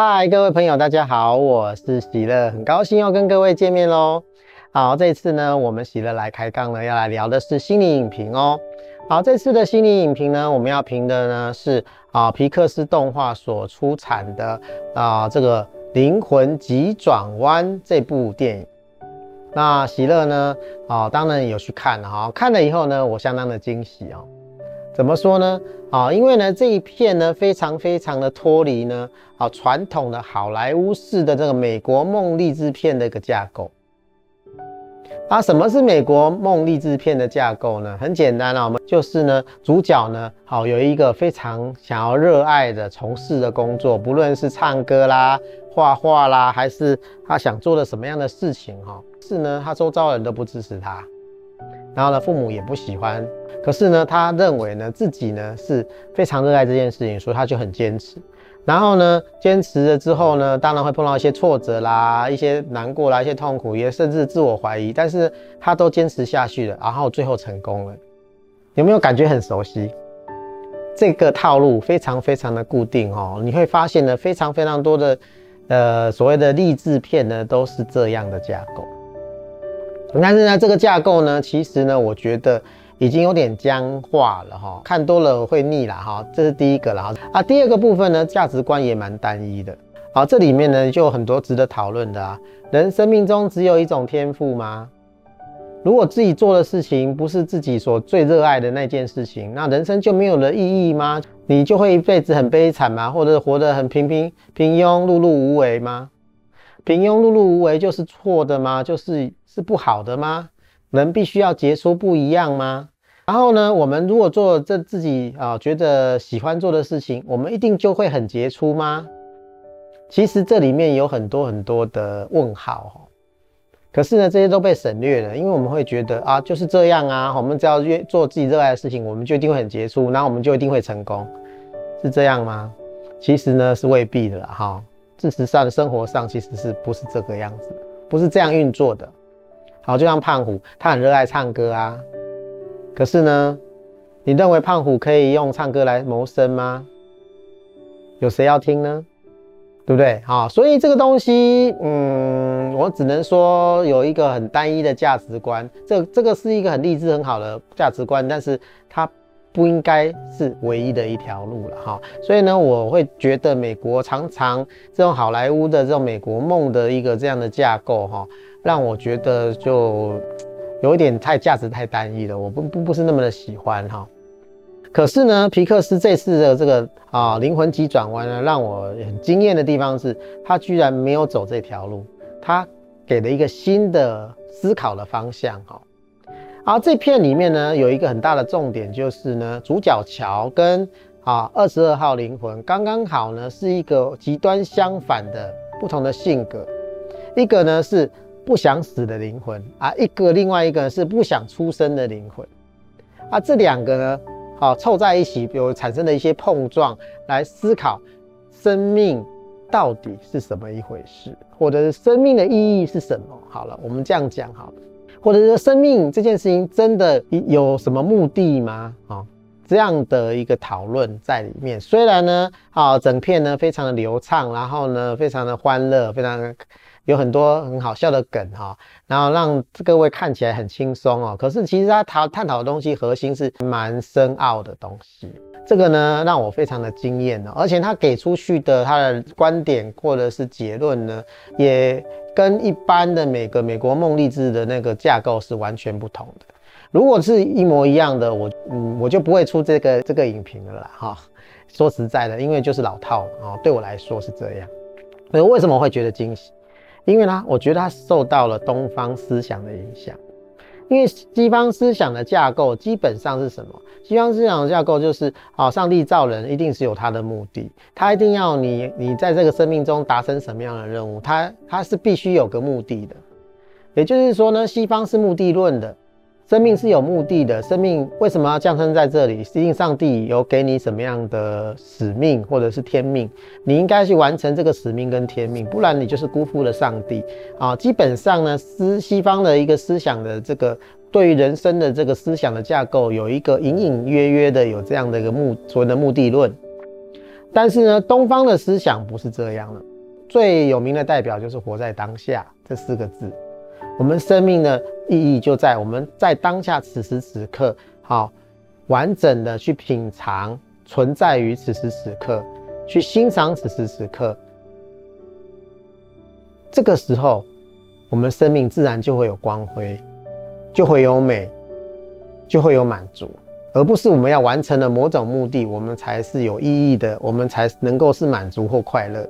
嗨，各位朋友，大家好，我是喜乐，很高兴又跟各位见面喽。好，这次呢，我们喜乐来开杠呢，要来聊的是心理影评哦。好，这次的心理影评呢，我们要评的呢是啊皮克斯动画所出产的啊这个《灵魂急转弯》这部电影。那喜乐呢，啊当然有去看了哈，看了以后呢，我相当的惊喜哦。怎么说呢？啊，因为呢这一片呢非常非常的脱离呢啊传统的好莱坞式的这个美国梦励志片的一个架构。啊，什么是美国梦励志片的架构呢？很简单啊，我们就是呢主角呢好有一个非常想要热爱的从事的工作，不论是唱歌啦、画画啦，还是他想做的什么样的事情哈，是呢他周遭人都不支持他，然后呢父母也不喜欢。可是呢，他认为呢自己呢是非常热爱这件事情，所以他就很坚持。然后呢，坚持了之后呢，当然会碰到一些挫折啦，一些难过啦，一些痛苦，也甚至自我怀疑。但是他都坚持下去了，然后最后成功了。有没有感觉很熟悉？这个套路非常非常的固定哦。你会发现呢，非常非常多的呃所谓的励志片呢，都是这样的架构。但是呢，这个架构呢，其实呢，我觉得。已经有点僵化了哈，看多了会腻了哈，这是第一个了啊。第二个部分呢，价值观也蛮单一的好。这里面呢就有很多值得讨论的啊。人生命中只有一种天赋吗？如果自己做的事情不是自己所最热爱的那件事情，那人生就没有了意义吗？你就会一辈子很悲惨吗？或者活得很平平平庸、碌碌无为吗？平庸、碌碌无为就是错的吗？就是是不好的吗？人必须要杰出不一样吗？然后呢，我们如果做这自己啊觉得喜欢做的事情，我们一定就会很杰出吗？其实这里面有很多很多的问号哈。可是呢，这些都被省略了，因为我们会觉得啊就是这样啊，我们只要越做自己热爱的事情，我们就一定会很杰出，然后我们就一定会成功，是这样吗？其实呢是未必的哈。事实上，生活上其实是不是这个样子，不是这样运作的。好，就像胖虎，他很热爱唱歌啊。可是呢，你认为胖虎可以用唱歌来谋生吗？有谁要听呢？对不对？好，所以这个东西，嗯，我只能说有一个很单一的价值观。这这个是一个很励志、很好的价值观，但是它不应该是唯一的一条路了哈。所以呢，我会觉得美国常常这种好莱坞的这种美国梦的一个这样的架构哈。让我觉得就有一点太价值太单一了，我不不不是那么的喜欢哈。可是呢，皮克斯这次的这个啊灵魂急转弯呢，让我很惊艳的地方是，他居然没有走这条路，他给了一个新的思考的方向哈。好这片里面呢，有一个很大的重点就是呢，主角乔跟啊二十二号灵魂刚刚好呢是一个极端相反的不同的性格，一个呢是。不想死的灵魂啊，一个另外一个是不想出生的灵魂啊，这两个呢，好凑在一起，有产生了一些碰撞，来思考生命到底是什么一回事，或者生命的意义是什么？好了，我们这样讲好，或者是生命这件事情真的有什么目的吗？啊，这样的一个讨论在里面。虽然呢，啊，整片呢非常的流畅，然后呢非常的欢乐，非常。有很多很好笑的梗哈，然后让各位看起来很轻松哦。可是其实他讨探讨的东西核心是蛮深奥的东西，这个呢让我非常的惊艳哦。而且他给出去的他的观点或者是结论呢，也跟一般的每个美国梦励志的那个架构是完全不同的。如果是一模一样的，我嗯我就不会出这个这个影评了啦哈。说实在的，因为就是老套啊，对我来说是这样。那为什么会觉得惊喜？因为呢，我觉得他受到了东方思想的影响。因为西方思想的架构基本上是什么？西方思想的架构就是，啊，上帝造人一定是有他的目的，他一定要你，你在这个生命中达成什么样的任务，他他是必须有个目的的。也就是说呢，西方是目的论的。生命是有目的的，生命为什么要降生在这里？实际上帝有给你什么样的使命或者是天命？你应该去完成这个使命跟天命，不然你就是辜负了上帝啊！基本上呢，思西方的一个思想的这个对于人生的这个思想的架构，有一个隐隐约约的有这样的一个目所谓的目的论。但是呢，东方的思想不是这样的。最有名的代表就是“活在当下”这四个字。我们生命的意义就在我们在当下此时此刻，好完整的去品尝存在于此时此刻，去欣赏此时此刻。这个时候，我们生命自然就会有光辉，就会有美，就会有满足。而不是我们要完成了某种目的，我们才是有意义的，我们才能够是满足或快乐。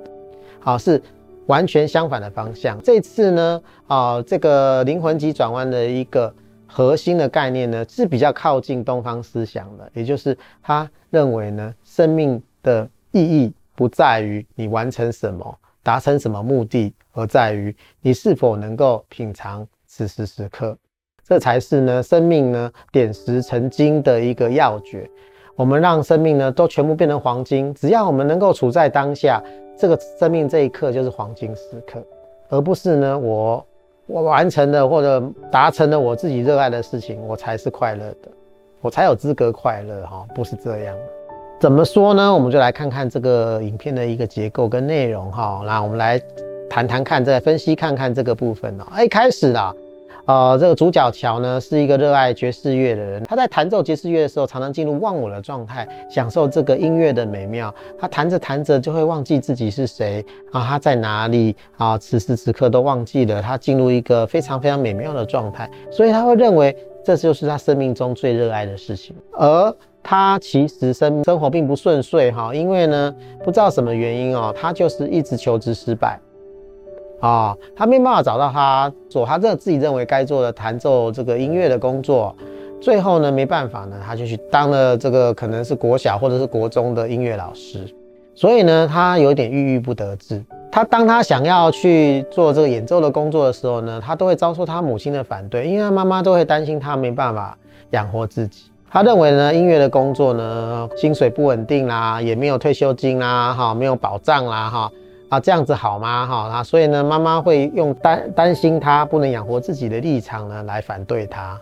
好，是完全相反的方向。这次呢，啊，这个灵魂急转弯的一个核心的概念呢，是比较靠近东方思想的，也就是他认为呢，生命的意义不在于你完成什么，达成什么目的，而在于你是否能够品尝此时此刻。这才是呢，生命呢点石成金的一个要诀。我们让生命呢都全部变成黄金，只要我们能够处在当下，这个生命这一刻就是黄金时刻，而不是呢我我完成了或者达成了我自己热爱的事情，我才是快乐的，我才有资格快乐哈，不是这样。怎么说呢？我们就来看看这个影片的一个结构跟内容哈。那我们来谈谈看，再分析看看这个部分哦。哎，开始了。呃，这个主角乔呢是一个热爱爵士乐的人。他在弹奏爵士乐的时候，常常进入忘我的状态，享受这个音乐的美妙。他弹着弹着就会忘记自己是谁啊，他在哪里啊？此时此刻都忘记了。他进入一个非常非常美妙的状态，所以他会认为这就是他生命中最热爱的事情。而他其实生生活并不顺遂哈，因为呢不知道什么原因哦，他就是一直求职失败。啊、哦，他没办法找到他做他这自己认为该做的弹奏这个音乐的工作，最后呢没办法呢，他就去当了这个可能是国小或者是国中的音乐老师，所以呢他有点郁郁不得志。他当他想要去做这个演奏的工作的时候呢，他都会遭受他母亲的反对，因为他妈妈都会担心他没办法养活自己。他认为呢音乐的工作呢薪水不稳定啦，也没有退休金啦，哈，没有保障啦，哈。啊，这样子好吗？哈，啊，所以呢，妈妈会用担担心他不能养活自己的立场呢，来反对他。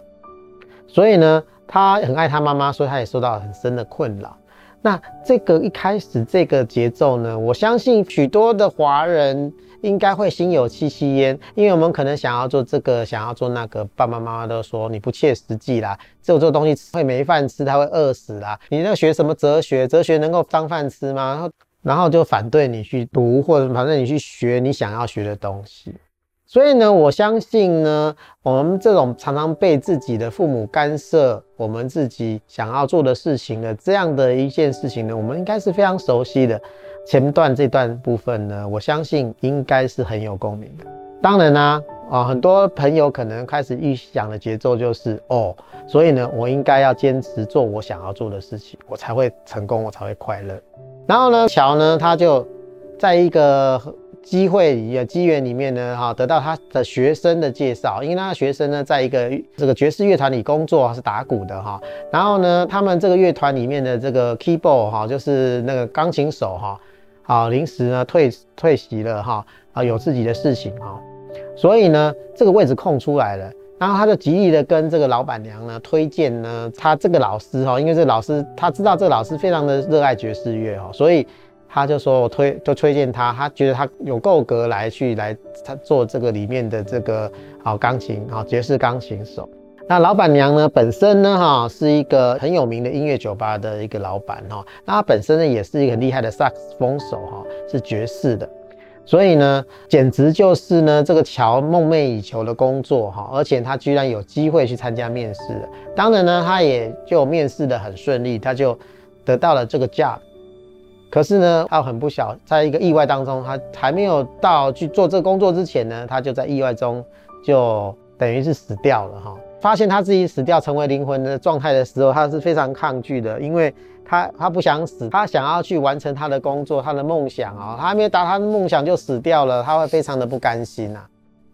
所以呢，他很爱他妈妈，所以他也受到很深的困扰。那这个一开始这个节奏呢，我相信许多的华人应该会心有戚戚焉，因为我们可能想要做这个，想要做那个，爸爸妈妈都说你不切实际啦，只有这个东西会没饭吃，他会饿死啦。你那学什么哲学？哲学能够当饭吃吗？然后然后就反对你去读，或者反正你去学你想要学的东西。所以呢，我相信呢，我们这种常常被自己的父母干涉我们自己想要做的事情的这样的一件事情呢，我们应该是非常熟悉的。前段这段部分呢，我相信应该是很有共鸣的。当然啦。啊，很多朋友可能开始预想的节奏就是哦，所以呢，我应该要坚持做我想要做的事情，我才会成功，我才会快乐。然后呢，乔呢，他就在一个机会里、机缘里面呢，哈，得到他的学生的介绍，因为他的学生呢，在一个这个爵士乐团里工作，是打鼓的哈。然后呢，他们这个乐团里面的这个 keyboard 哈，就是那个钢琴手哈，啊，临时呢退退席了哈，啊，有自己的事情哈。所以呢，这个位置空出来了，然后他就极力的跟这个老板娘呢推荐呢，他这个老师哈，因为这老师他知道这老师非常的热爱爵士乐哈，所以他就说我推就推荐他，他觉得他有够格来去来他做这个里面的这个好钢琴啊爵士钢琴手。那老板娘呢本身呢哈是一个很有名的音乐酒吧的一个老板哈，那他本身呢也是一个很厉害的萨克斯风手哈，是爵士的。所以呢，简直就是呢，这个乔梦寐以求的工作哈，而且他居然有机会去参加面试了。当然呢，他也就面试得很顺利，他就得到了这个 job。可是呢，他很不巧，在一个意外当中，他还没有到去做这个工作之前呢，他就在意外中就等于是死掉了哈。发现他自己死掉，成为灵魂的状态的时候，他是非常抗拒的，因为。他他不想死，他想要去完成他的工作，他的梦想啊、他还没有达他的梦想就死掉了，他会非常的不甘心呐、啊。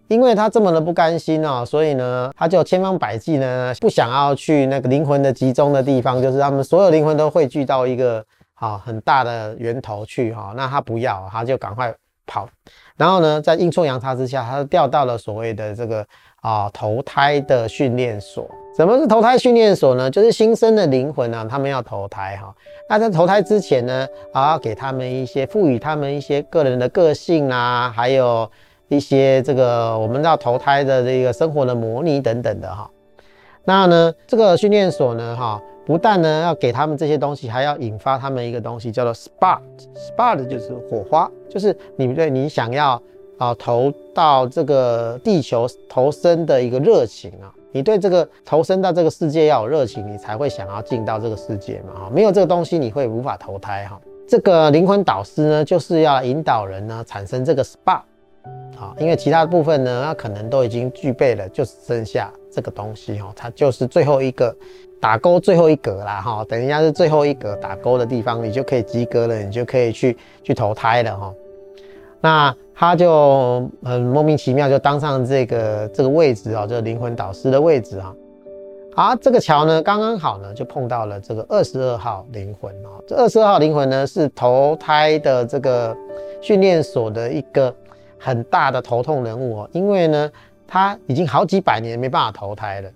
因为他这么的不甘心哦、所以呢，他就千方百计呢，不想要去那个灵魂的集中的地方，就是他们所有灵魂都汇聚到一个好很大的源头去哈。那他不要，他就赶快跑，然后呢，在阴错阳差之下，他就调到了所谓的这个啊投胎的训练所。什么是投胎训练所呢？就是新生的灵魂啊，他们要投胎哈。那在投胎之前呢，啊，给他们一些赋予他们一些个人的个性啊，还有一些这个我们要投胎的这个生活的模拟等等的哈。那呢，这个训练所呢，哈，不但呢要给他们这些东西，还要引发他们一个东西，叫做 spark，spark 就是火花，就是你对你想要啊投到这个地球投生的一个热情啊，你对这个投生到这个世界要有热情，你才会想要进到这个世界嘛，哈，没有这个东西你会无法投胎哈。这个灵魂导师呢，就是要引导人呢产生这个 spark。好，因为其他部分呢，那可能都已经具备了，就剩下这个东西哈，它就是最后一个打勾最后一格啦哈，等一下是最后一格打勾的地方，你就可以及格了，你就可以去去投胎了哈。那他就很莫名其妙就当上这个这个位置啊，这灵魂导师的位置啊。好，这个桥呢刚刚好呢就碰到了这个二十二号灵魂啊，这二十二号灵魂呢是投胎的这个训练所的一个。很大的头痛人物哦，因为呢，他已经好几百年没办法投胎了。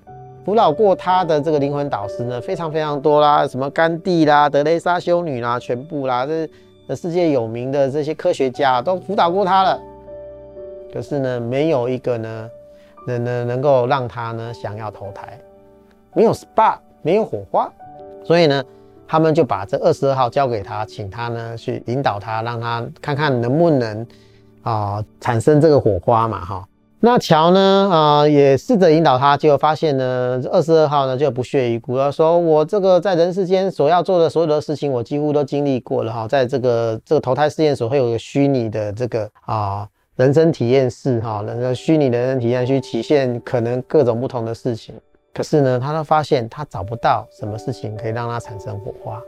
辅导过他的这个灵魂导师呢，非常非常多啦，什么甘地啦、德蕾莎修女啦，全部啦，这世界有名的这些科学家都辅导过他了。可是呢，没有一个呢，能能能够让他呢想要投胎，没有 spark，没有火花，所以呢，他们就把这二十二号交给他，请他呢去引导他，让他看看能不能。啊，产生这个火花嘛，哈。那乔呢，啊，也试着引导他，结果发现呢，二十二号呢就不屑一顾，他说：“我这个在人世间所要做的所有的事情，我几乎都经历过了，哈。在这个这个投胎试验所会有个虚拟的这个啊人生体验室，哈，那个虚拟的人生体验去体现可能各种不同的事情。可是呢，他都发现他找不到什么事情可以让他产生火花。”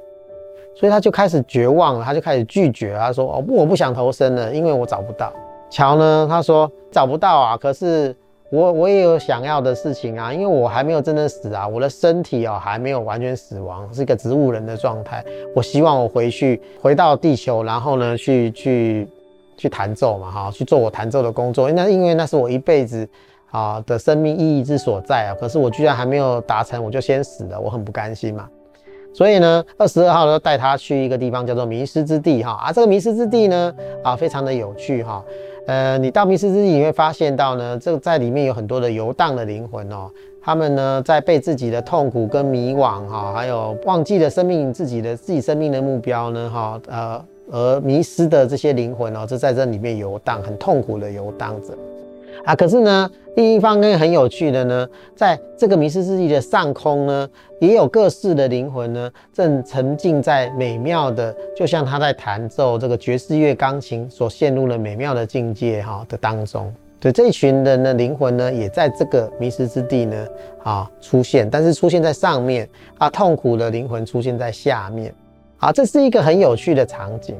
所以他就开始绝望了，他就开始拒绝。他说：“哦不，我不想投生了，因为我找不到。”乔呢，他说：“找不到啊，可是我我也有想要的事情啊，因为我还没有真的死啊，我的身体哦还没有完全死亡，是一个植物人的状态。我希望我回去回到地球，然后呢去去去弹奏嘛，哈，去做我弹奏的工作。那因为那是我一辈子啊的生命意义之所在啊，可是我居然还没有达成，我就先死了，我很不甘心嘛。”所以呢，二十二号呢带他去一个地方叫做迷失之地哈啊，这个迷失之地呢啊非常的有趣哈，呃，你到迷失之地你会发现到呢，这个在里面有很多的游荡的灵魂哦，他们呢在被自己的痛苦跟迷惘哈，还有忘记了生命自己的自己生命的目标呢哈，呃而迷失的这些灵魂哦，就在这里面游荡，很痛苦的游荡着。啊，可是呢，另一方面很有趣的呢，在这个迷失之地的上空呢，也有各式的灵魂呢，正沉浸在美妙的，就像他在弹奏这个爵士乐钢琴所陷入了美妙的境界哈的当中。对，这一群人的灵魂呢，也在这个迷失之地呢啊出现，但是出现在上面啊，痛苦的灵魂出现在下面。啊，这是一个很有趣的场景。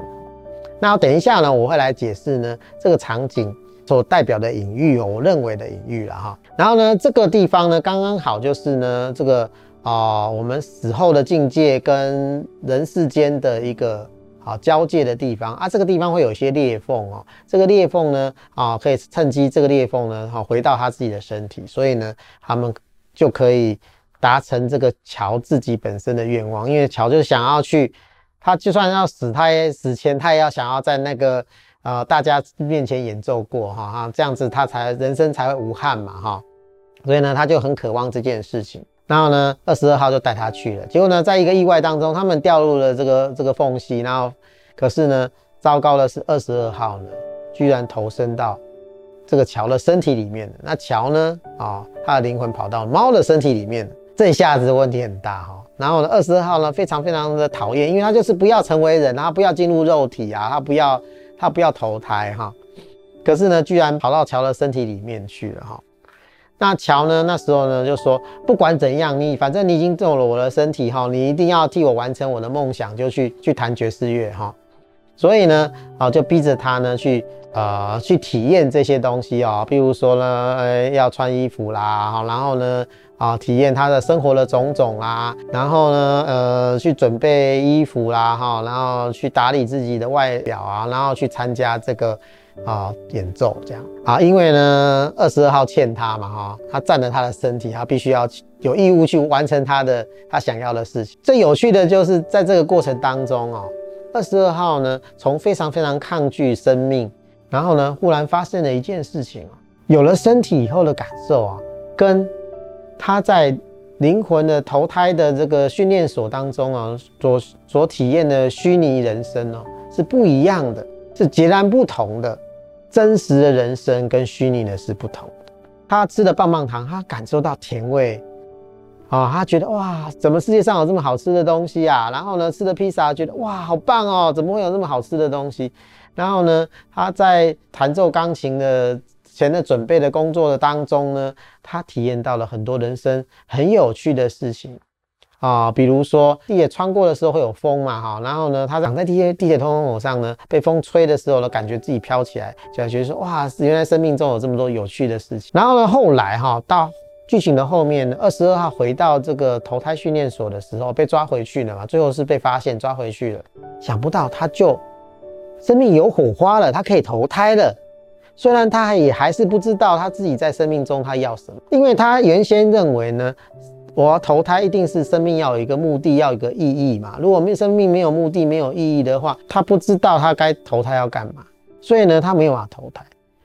那等一下呢，我会来解释呢这个场景。所代表的隐喻哦，我认为的隐喻了哈。然后呢，这个地方呢，刚刚好就是呢，这个啊、我们死后的境界跟人世间的一个啊交界的地方啊。这个地方会有一些裂缝哦，这个裂缝呢啊，可以趁机这个裂缝呢，哈，回到他自己的身体，所以呢，他们就可以达成这个乔自己本身的愿望。因为乔就想要去，他就算要死，他也死前他也要想要在那个。呃，大家面前演奏过哈哈，这样子他才人生才会无憾嘛哈，所以呢，他就很渴望这件事情。然后呢，二十二号就带他去了。结果呢，在一个意外当中，他们掉入了这个这个缝隙。然后，可是呢，糟糕的是，二十二号呢，居然投身到这个乔的身体里面。那乔呢，啊、他的灵魂跑到猫的身体里面了。这一下子问题很大哈。然后呢，二十二号呢，非常非常的讨厌，因为他就是不要成为人，他不要进入肉体啊，他不要。他不要投胎哈，可是呢，居然跑到乔的身体里面去了哈。那乔呢，那时候呢就说，不管怎样，你反正你已经做了我的身体哈，你一定要替我完成我的梦想，就去去弹爵士乐哈。所以呢，啊，就逼着他呢去呃去体验这些东西哦，比如说呢，呃，要穿衣服啦，然后呢。啊，体验他的生活的种种啦，然后呢，呃，去准备衣服啦，哈，然后去打理自己的外表啊，然后去参加这个啊演奏这样啊，因为呢二十二号欠他嘛哈，他占了他的身体，他必须要有义务去完成他的他想要的事情。最有趣的就是在这个过程当中哦，二十二号呢从非常非常抗拒生命，然后呢忽然发生了一件事情，有了身体以后的感受啊，跟他在灵魂的投胎的这个训练所当中啊，所所体验的虚拟人生哦，是不一样的，是截然不同的。真实的人生跟虚拟的是不同的。他吃的棒棒糖，他感受到甜味啊，他觉得哇，怎么世界上有这么好吃的东西啊？然后呢，吃的披萨，觉得哇，好棒哦，怎么会有这么好吃的东西？然后呢，他在弹奏钢琴的前的准备的工作的当中呢，他体验到了很多人生很有趣的事情啊，比如说地铁穿过的时候会有风嘛，哈，然后呢，他躺在地铁地铁通风口上呢，被风吹的时候呢，感觉自己飘起来，就觉得说哇，原来生命中有这么多有趣的事情。然后呢，后来哈，到剧情的后面，二十二号回到这个投胎训练所的时候，被抓回去了嘛，最后是被发现抓回去了，想不到他就生命有火花了，他可以投胎了。虽然他也还是不知道他自己在生命中他要什么，因为他原先认为呢，我要投胎一定是生命要有一个目的，要有一个意义嘛。如果没生命没有目的、没有意义的话，他不知道他该投胎要干嘛，所以呢，他没有办法投胎。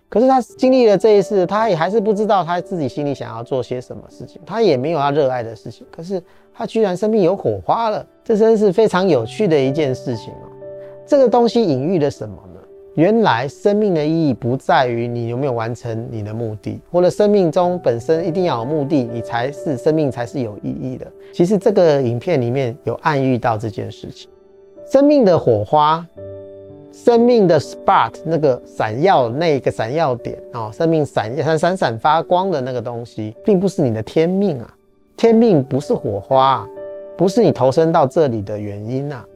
可是他经历了这一次，他也还是不知道他自己心里想要做些什么事情，他也没有他热爱的事情。可是他居然生命有火花了，这真是非常有趣的一件事情哦。这个东西隐喻了什么呢？原来生命的意义不在于你有没有完成你的目的，或者生命中本身一定要有目的，你才是生命才是有意义的。其实这个影片里面有暗喻到这件事情，生命的火花，生命的 spark 那个闪耀那个闪耀点啊，生命闪闪闪闪发光的那个东西，并不是你的天命啊，天命不是火花，不是你投身到这里的原因啊，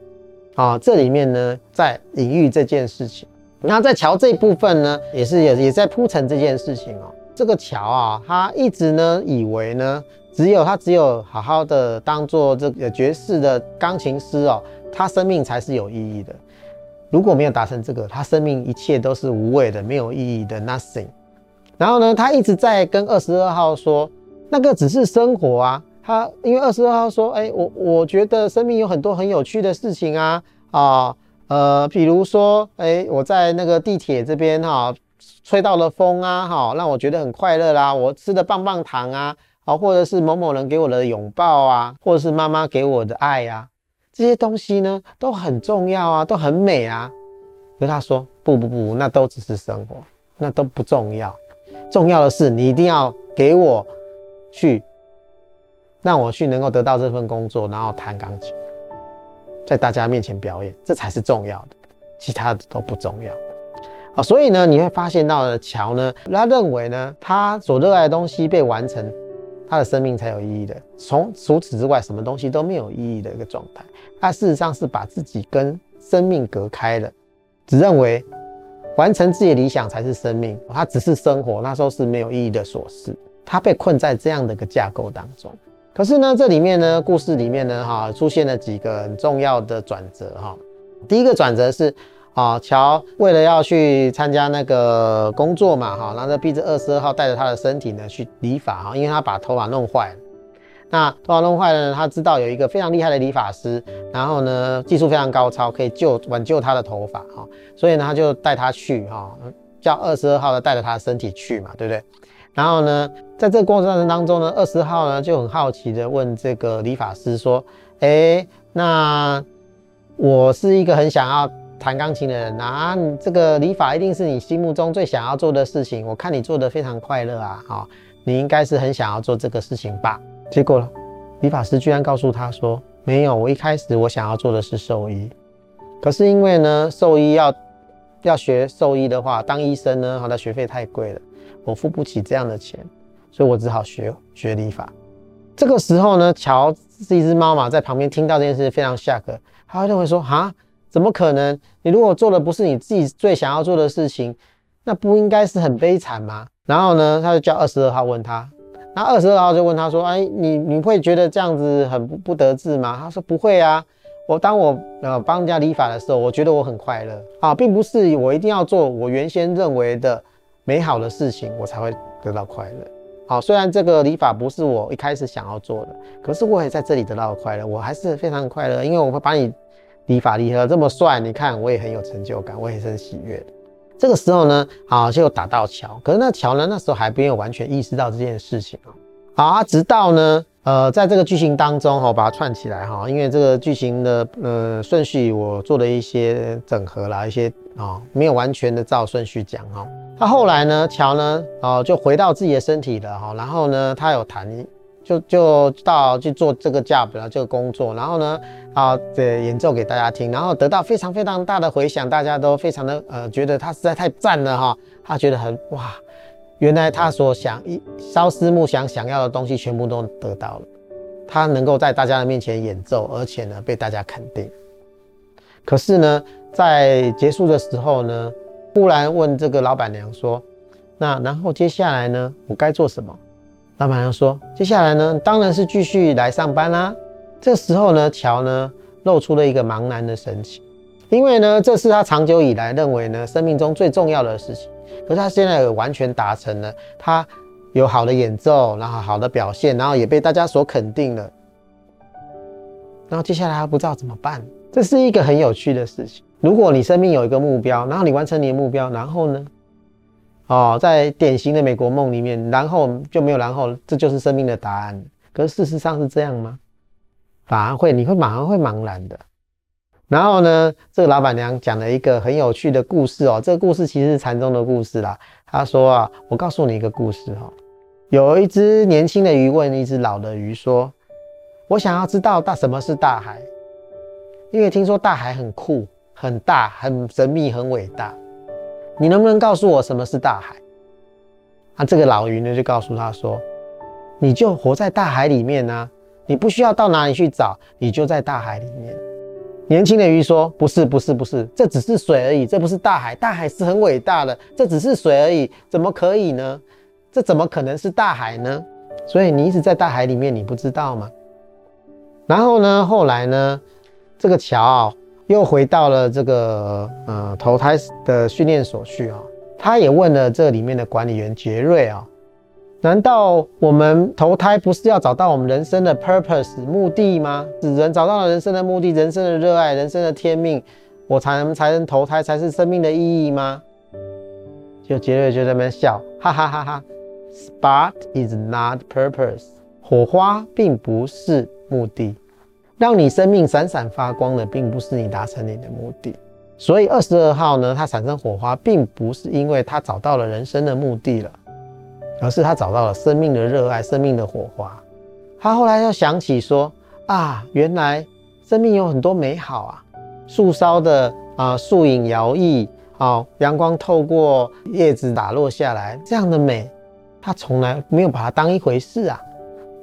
啊，这里面呢在隐喻这件事情。那在桥这一部分呢，也是也也在铺陈这件事情哦。这个桥啊，他一直呢以为呢，只有他只有好好的当做这个爵士的钢琴师哦，他生命才是有意义的。如果没有达成这个，他生命一切都是无谓的、没有意义的，nothing。然后呢，他一直在跟二十二号说，那个只是生活啊。他因为二十二号说，哎，我我觉得生命有很多很有趣的事情啊啊。呃比如说，哎、我在那个地铁这边哈，吹到了风啊，哈，让我觉得很快乐啦。我吃的棒棒糖啊，啊，或者是某某人给我的拥抱啊，或者是妈妈给我的爱啊，这些东西呢都很重要啊，都很美啊。可是他说，不不不，那都只是生活，那都不重要。重要的是，你一定要给我去，让我去能够得到这份工作，然后弹钢琴。在大家面前表演，这才是重要的，其他的都不重要。啊，所以呢，你会发现到了乔呢，他认为呢，他所热爱的东西被完成，他的生命才有意义的。从除此之外，什么东西都没有意义的一个状态。他事实上是把自己跟生命隔开了，只认为完成自己的理想才是生命，他只是生活，那时候是没有意义的琐事。他被困在这样的一个架构当中。可是呢，这里面呢，故事里面呢，哈，出现了几个很重要的转折，哈。第一个转折是，啊，乔为了要去参加那个工作嘛，哈，然后逼着二十二号带着他的身体呢去理发，哈，因为他把头发弄坏了。那头发弄坏了呢，他知道有一个非常厉害的理发师，然后呢，技术非常高超，可以救挽救他的头发，哈，所以呢，他就带他去，哈，叫二十二号的带着他的身体去嘛，对不对？然后呢，在这个过程当中呢，二十号呢就很好奇的问这个理发师说：“哎，那我是一个很想要弹钢琴的人啊，这个理发一定是你心目中最想要做的事情。我看你做的非常快乐啊，哈，你应该是很想要做这个事情吧？”结果理发师居然告诉他说：“没有，我一开始我想要做的是兽医，可是因为呢，兽医要要学兽医的话，当医生呢，好的学费太贵了。”我付不起这样的钱，所以我只好学学理发。这个时候呢，乔是一只猫嘛，在旁边听到这件事非常 shock，他会说：哈，怎么可能？你如果做的不是你自己最想要做的事情，那不应该是很悲惨吗？然后呢，他就叫二十二号问他，那二十二号就问他说：哎，你你会觉得这样子很不不得志吗？他说：不会啊，我当我呃帮人家理发的时候，我觉得我很快乐啊，并不是我一定要做我原先认为的美好的事情，我才会得到快乐。好，虽然这个礼法不是我一开始想要做的，可是我也在这里得到了快乐，我还是非常快乐，因为我会把你礼法礼得这么帅，你看我也很有成就感，我也很喜悦的。这个时候呢，好就打到桥，可是那桥呢，那时候还没有完全意识到这件事情啊。好啊，直到呢。呃，在这个剧情当中哈，把它串起来哈，因为这个剧情的呃顺序我做了一些整合啦，一些啊、哦、没有完全的照顺序讲哈。他后来呢，乔呢哦就回到自己的身体了哈，然后呢他有弹，就就到去做这个 job 了这个工作，然后呢啊对演奏给大家听，然后得到非常非常大的回响，大家都非常的呃觉得他实在太赞了哈，他觉得很哇。原来他所想一朝思暮想想要的东西全部都得到了，他能够在大家的面前演奏，而且呢被大家肯定。可是呢，在结束的时候呢，忽然问这个老板娘说：“那然后接下来呢，我该做什么？”老板娘说：“接下来呢，当然是继续来上班啦。”这时候呢，乔呢露出了一个茫然的神情，因为呢，这是他长久以来认为呢生命中最重要的事情。可是他现在完全达成了，他有好的演奏，然后好的表现，然后也被大家所肯定了。然后接下来他不知道怎么办，这是一个很有趣的事情。如果你生命有一个目标，然后你完成你的目标，然后呢？哦，在典型的美国梦里面，然后就没有然后，这就是生命的答案。可是事实上是这样吗？反而会，你会马上会茫然的。然后呢，这个老板娘讲了一个很有趣的故事哦。这个故事其实是禅宗的故事啦。她说啊，我告诉你一个故事哈。有一只年轻的鱼问一只老的鱼说：“我想要知道大什么是大海，因为听说大海很酷、很大、很神秘、很伟大。你能不能告诉我什么是大海？”啊，这个老鱼呢就告诉他说：“你就活在大海里面啊，你不需要到哪里去找，你就在大海里面。”年轻的鱼说：“不是，不是，不是，这只是水而已，这不是大海。大海是很伟大的，这只是水而已，怎么可以呢？这怎么可能是大海呢？所以你一直在大海里面，你不知道吗？”然后呢，后来呢，这个乔又回到了这个呃投胎的训练所去啊，他也问了这里面的管理员杰瑞啊。难道我们投胎不是要找到我们人生的 purpose 目的吗？使人找到了人生的目的、人生的热爱、人生的天命，我才能才能投胎，才是生命的意义吗？就杰瑞就在那边笑，哈哈哈哈。Spark is not purpose，火花并不是目的，让你生命闪闪发光的，并不是你达成你的目的。所以二十二号呢，它产生火花，并不是因为它找到了人生的目的了。而是他找到了生命的热爱，生命的火花。他后来又想起说：“啊，原来生命有很多美好啊！树梢的啊，树影摇曳，啊，阳光透过叶子打落下来，这样的美，他从来没有把它当一回事啊！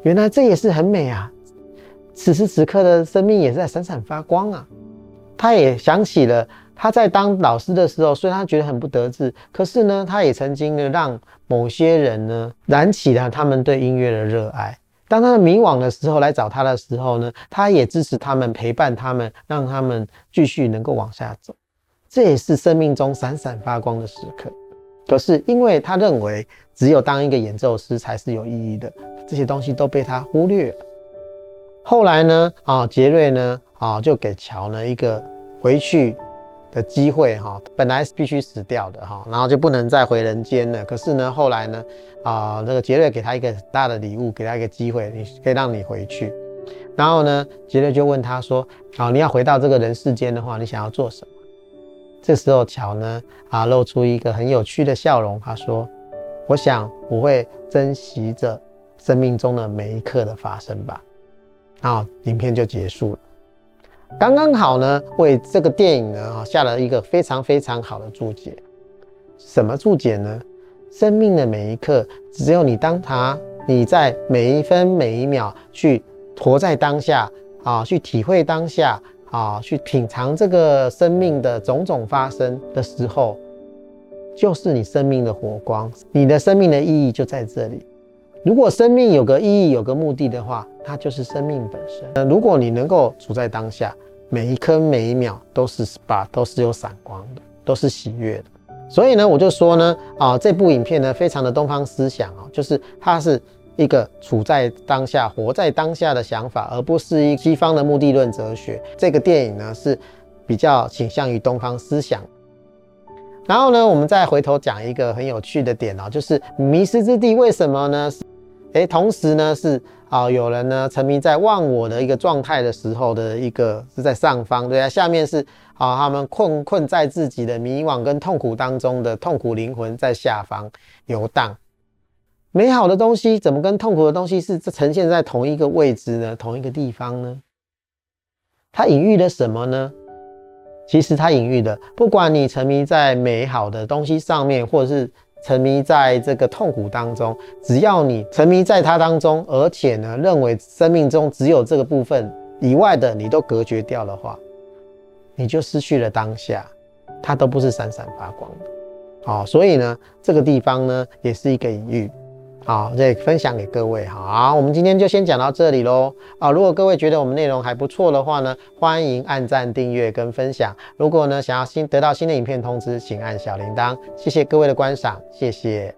原来这也是很美啊！此时此刻的生命也是在闪闪发光啊！”他也想起了。他在当老师的时候，虽然他觉得很不得志，可是呢，他也曾经让某些人呢燃起了他们对音乐的热爱。当他们迷惘的时候来找他的时候呢，他也支持他们，陪伴他们，让他们继续能够往下走。这也是生命中闪闪发光的时刻。可是因为他认为只有当一个演奏师才是有意义的，这些东西都被他忽略了。后来呢，啊，杰瑞呢，啊，就给乔呢一个回去。的机会哈，本来是必须死掉的哈，然后就不能再回人间了。可是呢，后来呢，啊，那个杰瑞给他一个很大的礼物，给他一个机会，你可以让你回去。然后呢，杰瑞就问他说：“啊，你要回到这个人世间的话，你想要做什么？”这时候乔呢，啊，露出一个很有趣的笑容，他说：“我想我会珍惜着生命中的每一刻的发生吧。”然后影片就结束了。刚刚好呢，为这个电影呢下了一个非常非常好的注解。什么注解呢？生命的每一刻，只有你当他，你在每一分每一秒去活在当下啊，去体会当下啊，去品尝这个生命的种种发生的时候，就是你生命的火光，你的生命的意义就在这里。如果生命有个意义、有个目的的话，它就是生命本身。那如果你能够处在当下，每一刻每一秒都是 SPA，都是有闪光的，都是喜悦的。所以呢，我就说呢，啊，这部影片呢，非常的东方思想哦，就是它是一个处在当下、活在当下的想法，而不是一西方的目的论哲学。这个电影呢，是比较倾向于东方思想。然后呢，我们再回头讲一个很有趣的点哦，就是迷失之地为什么呢？诶，同时呢是啊，有人呢沉迷在忘我的一个状态的时候的一个是在上方，对啊，下面是啊他们困困在自己的迷惘跟痛苦当中的痛苦灵魂在下方游荡。美好的东西怎么跟痛苦的东西是呈现在同一个位置呢？同一个地方呢？它隐喻了什么呢？其实它隐喻的，不管你沉迷在美好的东西上面，或者是。沉迷在这个痛苦当中，只要你沉迷在它当中，而且呢，认为生命中只有这个部分以外的你都隔绝掉的话，你就失去了当下，它都不是闪闪发光的。哦，所以呢，这个地方呢，也是一个隐喻。好，这分享给各位。好，我们今天就先讲到这里喽。啊，如果各位觉得我们内容还不错的话呢，欢迎按赞、订阅跟分享。如果呢，想要新得到新的影片通知，请按小铃铛。谢谢各位的观赏，谢谢。